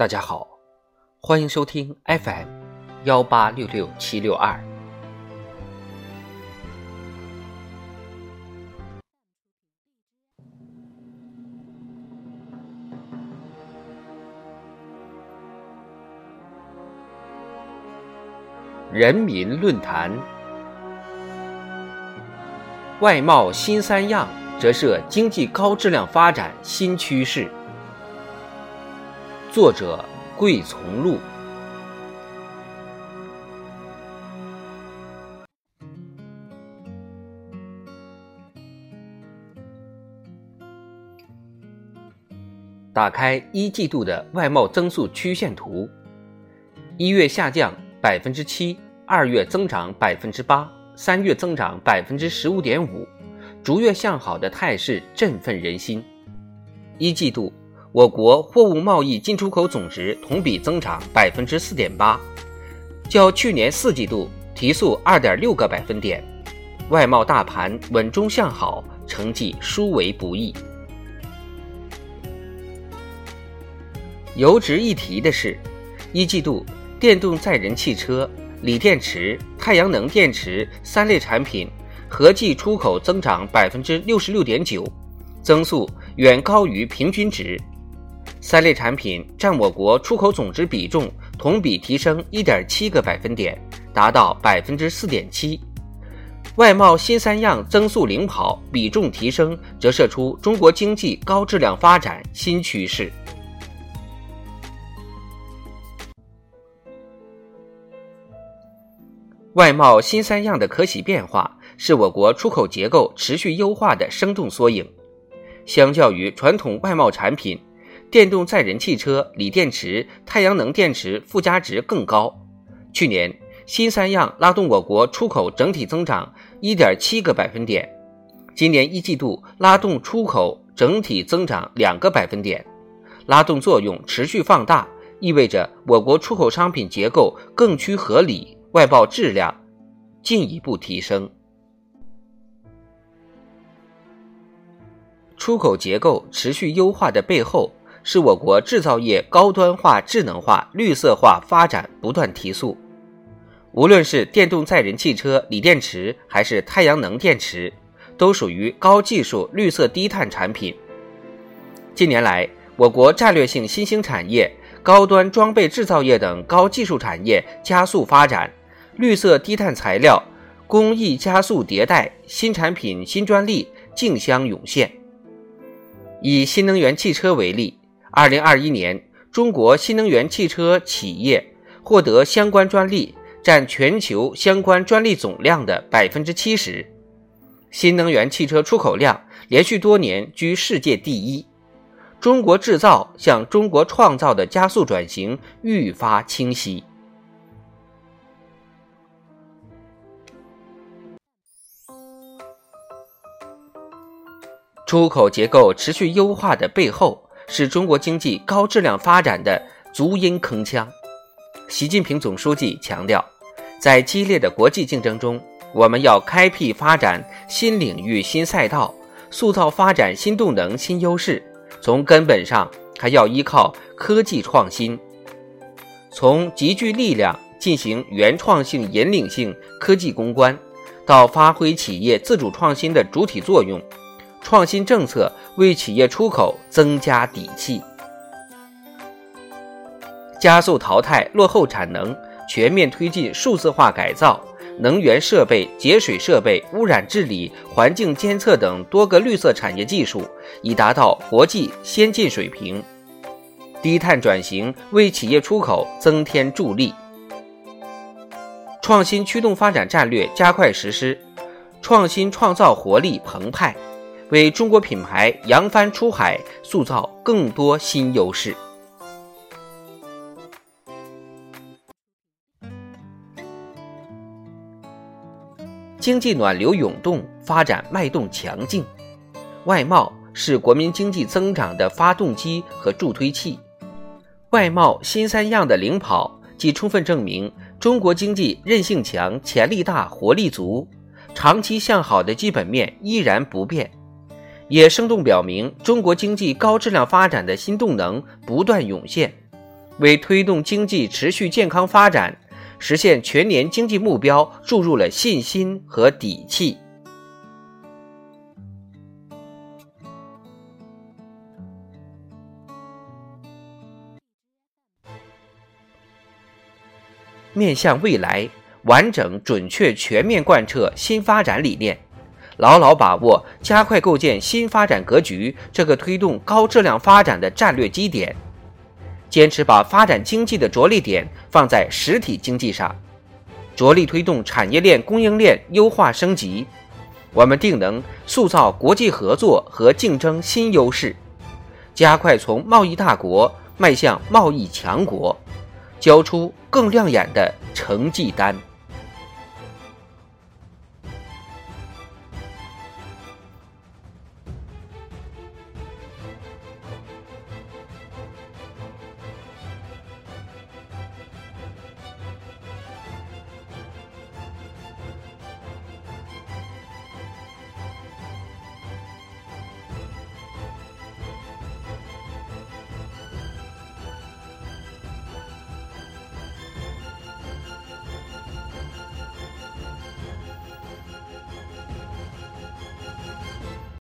大家好，欢迎收听 FM 幺八六六七六二。人民论坛，外贸新三样折射经济高质量发展新趋势。作者：桂从路。打开一季度的外贸增速曲线图，一月下降百分之七，二月增长百分之八，三月增长百分之十五点五，逐月向好的态势振奋人心。一季度。我国货物贸易进出口总值同比增长百分之四点八，较去年四季度提速二点六个百分点。外贸大盘稳中向好，成绩殊为不易。尤值一提的是，一季度电动载人汽车、锂电池、太阳能电池三类产品合计出口增长百分之六十六点九，增速远高于平均值。三类产品占我国出口总值比重同比提升一点七个百分点，达到百分之四点七。外贸新三样增速领跑，比重提升，折射出中国经济高质量发展新趋势。外贸新三样的可喜变化，是我国出口结构持续优化的生动缩影。相较于传统外贸产品，电动载人汽车、锂电池、太阳能电池附加值更高。去年新三样拉动我国出口整体增长一点七个百分点，今年一季度拉动出口整体增长两个百分点，拉动作用持续放大，意味着我国出口商品结构更趋合理，外贸质量进一步提升。出口结构持续优化的背后。是我国制造业高端化、智能化、绿色化发展不断提速。无论是电动载人汽车、锂电池，还是太阳能电池，都属于高技术、绿色低碳产品。近年来，我国战略性新兴产业、高端装备制造业等高技术产业加速发展，绿色低碳材料工艺加速迭代，新产品、新专利竞相涌现。以新能源汽车为例。二零二一年，中国新能源汽车企业获得相关专利占全球相关专利总量的百分之七十，新能源汽车出口量连续多年居世界第一。中国制造向中国创造的加速转型愈发清晰。出口结构持续优化的背后。是中国经济高质量发展的足音铿锵。习近平总书记强调，在激烈的国际竞争中，我们要开辟发展新领域新赛道，塑造发展新动能新优势。从根本上，还要依靠科技创新，从集聚力量进行原创性、引领性科技攻关，到发挥企业自主创新的主体作用。创新政策为企业出口增加底气，加速淘汰落后产能，全面推进数字化改造，能源设备、节水设备、污染治理、环境监测等多个绿色产业技术已达到国际先进水平，低碳转型为企业出口增添助力。创新驱动发展战略加快实施，创新创造活力澎湃。为中国品牌扬帆出海塑造更多新优势。经济暖流涌动，发展脉动强劲，外贸是国民经济增长的发动机和助推器。外贸新三样的领跑，既充分证明中国经济韧性强、潜力大、活力足，长期向好的基本面依然不变。也生动表明中国经济高质量发展的新动能不断涌现，为推动经济持续健康发展、实现全年经济目标注入了信心和底气。面向未来，完整、准确、全面贯彻新发展理念，牢牢把握加快构建新发展格局这个推动高质量发展的战略基点，坚持把发展经济的着力点放在实体经济上，着力推动产业链、供应链优化升级，我们定能塑造国际合作和竞争新优势，加快从贸易大国迈向贸易强国。交出更亮眼的成绩单。